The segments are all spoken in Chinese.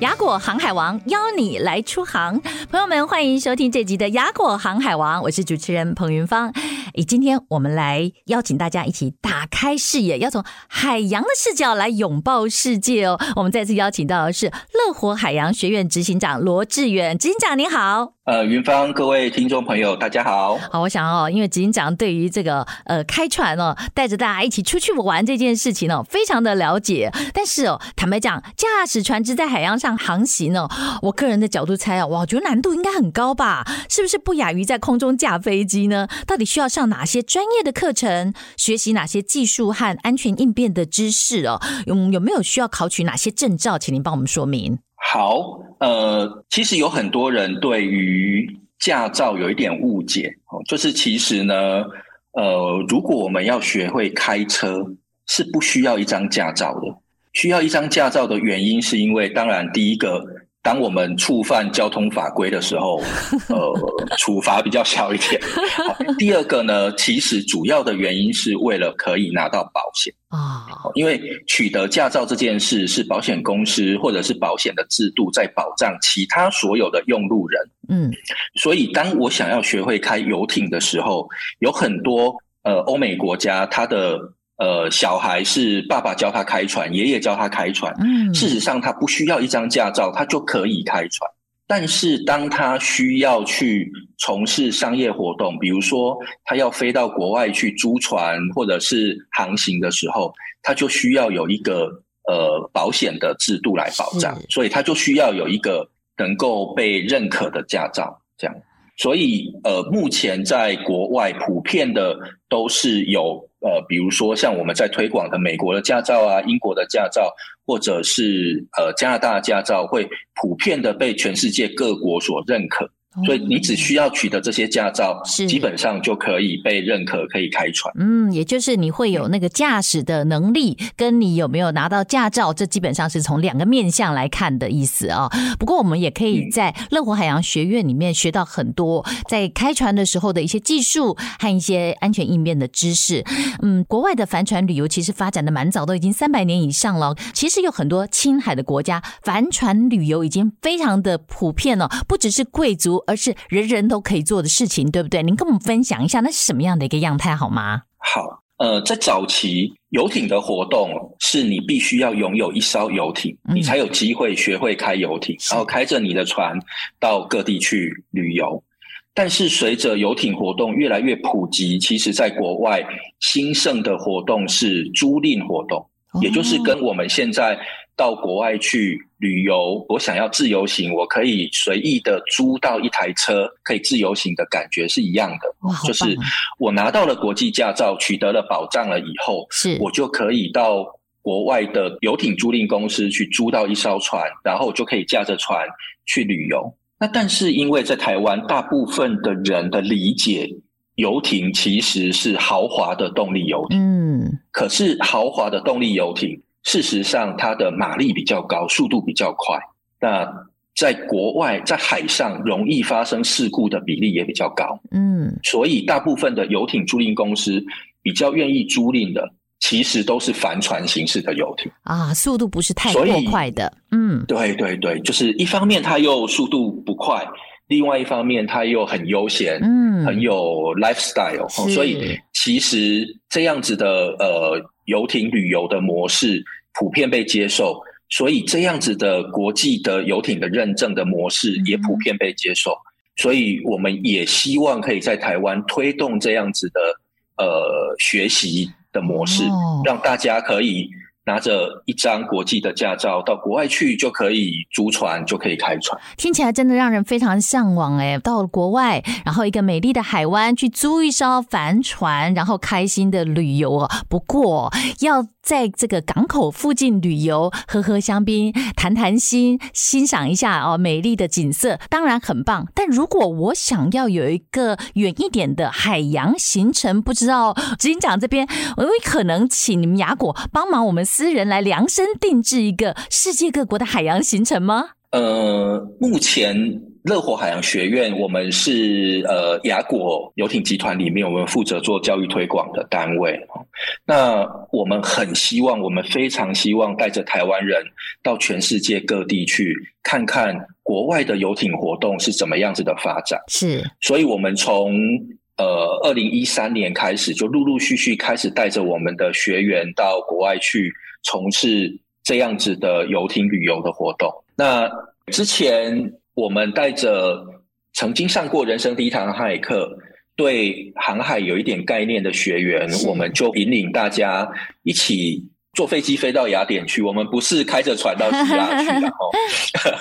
雅果航海王邀你来出航，朋友们欢迎收听这集的雅果航海王，我是主持人彭云芳。诶，今天我们来邀请大家一起打开视野，要从海洋的视角来拥抱世界哦。我们再次邀请到的是乐活海洋学院执行长罗志远，执行长您好。呃，云芳，各位听众朋友，大家好。好，我想哦，因为执行长对于这个呃开船哦，带着大家一起出去玩这件事情哦，非常的了解。但是哦，坦白讲，驾驶船只在海洋上航行哦，我个人的角度猜啊，哇，我觉得难度应该很高吧？是不是不亚于在空中驾飞机呢？到底需要上哪些专业的课程，学习哪些技术和安全应变的知识哦？有有没有需要考取哪些证照？请您帮我们说明。好，呃，其实有很多人对于驾照有一点误解哦，就是其实呢，呃，如果我们要学会开车，是不需要一张驾照的。需要一张驾照的原因，是因为当然第一个。当我们触犯交通法规的时候，呃，处罚比较小一点。第二个呢，其实主要的原因是为了可以拿到保险啊，因为取得驾照这件事是保险公司或者是保险的制度在保障其他所有的用路人。嗯，所以当我想要学会开游艇的时候，有很多呃欧美国家它的。呃，小孩是爸爸教他开船，爷爷教他开船。嗯，事实上他不需要一张驾照，他就可以开船。但是当他需要去从事商业活动，比如说他要飞到国外去租船或者是航行的时候，他就需要有一个呃保险的制度来保障，所以他就需要有一个能够被认可的驾照。这样，所以呃，目前在国外普遍的都是有。呃，比如说像我们在推广的美国的驾照啊，英国的驾照，或者是呃加拿大驾照，会普遍的被全世界各国所认可。所以你只需要取得这些驾照，是基本上就可以被认可，可以开船。嗯，也就是你会有那个驾驶的能力，跟你有没有拿到驾照，这基本上是从两个面向来看的意思啊。不过我们也可以在乐活海洋学院里面学到很多在开船的时候的一些技术和一些安全应变的知识。嗯，国外的帆船旅游其实发展的蛮早，都已经三百年以上了。其实有很多青海的国家，帆船旅游已经非常的普遍了，不只是贵族。而是人人都可以做的事情，对不对？您跟我们分享一下，那是什么样的一个样态好吗？好，呃，在早期游艇的活动，是你必须要拥有一艘游艇，嗯、你才有机会学会开游艇，然后开着你的船到各地去旅游。但是随着游艇活动越来越普及，其实在国外兴盛的活动是租赁活动，哦、也就是跟我们现在。到国外去旅游，我想要自由行，我可以随意的租到一台车，可以自由行的感觉是一样的。哇，就是我拿到了国际驾照，取得了保障了以后，是我就可以到国外的游艇租赁公司去租到一艘船，然后就可以驾着船去旅游。那但是因为在台湾，大部分的人的理解，游艇其实是豪华的动力游艇。嗯，可是豪华的动力游艇。事实上，它的马力比较高，速度比较快。那在国外，在海上容易发生事故的比例也比较高。嗯，所以大部分的游艇租赁公司比较愿意租赁的，其实都是帆船形式的游艇啊，速度不是太过快的。嗯，对对对，就是一方面它又速度不快，另外一方面它又很悠闲，嗯，很有 lifestyle。所以其实这样子的呃。游艇旅游的模式普遍被接受，所以这样子的国际的游艇的认证的模式也普遍被接受，所以我们也希望可以在台湾推动这样子的呃学习的模式，让大家可以。拿着一张国际的驾照到国外去，就可以租船，就可以开船。听起来真的让人非常向往哎！到国外，然后一个美丽的海湾去租一艘帆船，然后开心的旅游哦。不过要在这个港口附近旅游，喝喝香槟，谈谈心，欣赏一下哦美丽的景色，当然很棒。但如果我想要有一个远一点的海洋行程，不知道执行长这边，我有可能请你们雅果帮忙我们私人来量身定制一个世界各国的海洋行程吗？呃，目前乐活海洋学院，我们是呃雅果游艇集团里面，我们负责做教育推广的单位。那我们很希望，我们非常希望带着台湾人到全世界各地去看看国外的游艇活动是怎么样子的发展。是，所以我们从呃二零一三年开始，就陆陆续续开始带着我们的学员到国外去从事这样子的游艇旅游的活动。那之前我们带着曾经上过人生第一堂航海课，对航海有一点概念的学员，我们就引领大家一起坐飞机飞到雅典去。我们不是开着船到希腊去，然后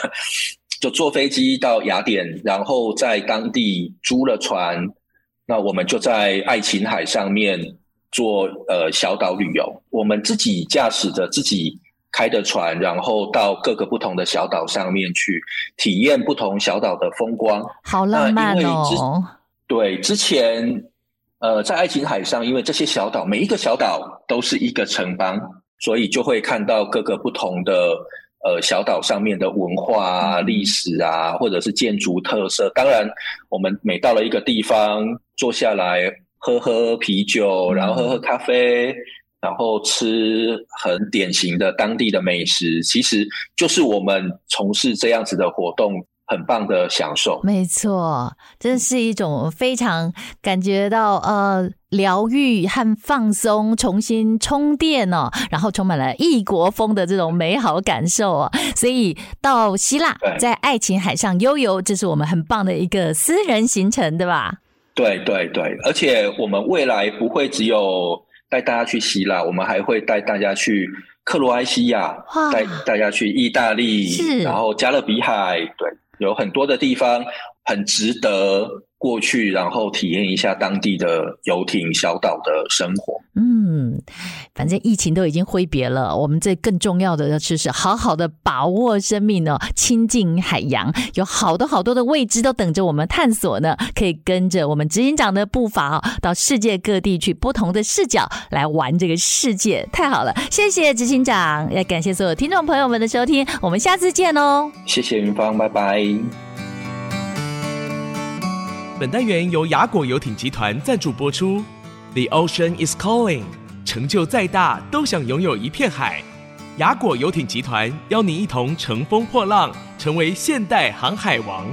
就坐飞机到雅典，然后在当地租了船，那我们就在爱琴海上面做呃小岛旅游，我们自己驾驶着自己。开的船，然后到各个不同的小岛上面去体验不同小岛的风光，好浪漫哦！对，之前呃在爱琴海上，因为这些小岛每一个小岛都是一个城邦，所以就会看到各个不同的呃小岛上面的文化啊、历史啊，或者是建筑特色。当然，我们每到了一个地方，坐下来喝喝啤酒，然后喝喝咖啡。然后吃很典型的当地的美食，其实就是我们从事这样子的活动很棒的享受。没错，这是一种非常感觉到呃疗愈和放松、重新充电哦，然后充满了异国风的这种美好感受哦。所以到希腊，在爱琴海上悠游，这是我们很棒的一个私人行程，对吧？对对对，而且我们未来不会只有。带大家去希腊，我们还会带大家去克罗埃西亚，带大家去意大利，然后加勒比海，对，有很多的地方很值得。过去，然后体验一下当地的游艇小岛的生活。嗯，嗯反正疫情都已经挥别了，我们这更重要的就是好好的把握生命哦，亲近海洋，有好多好多的未知都等着我们探索呢。可以跟着我们执行长的步伐，到世界各地去，不同的视角来玩这个世界，太好了！谢谢执行长，也感谢所有听众朋友们的收听，我们下次见哦。谢谢云芳，拜拜。本单元由雅果游艇集团赞助播出。The ocean is calling，成就再大都想拥有一片海。雅果游艇集团邀您一同乘风破浪，成为现代航海王。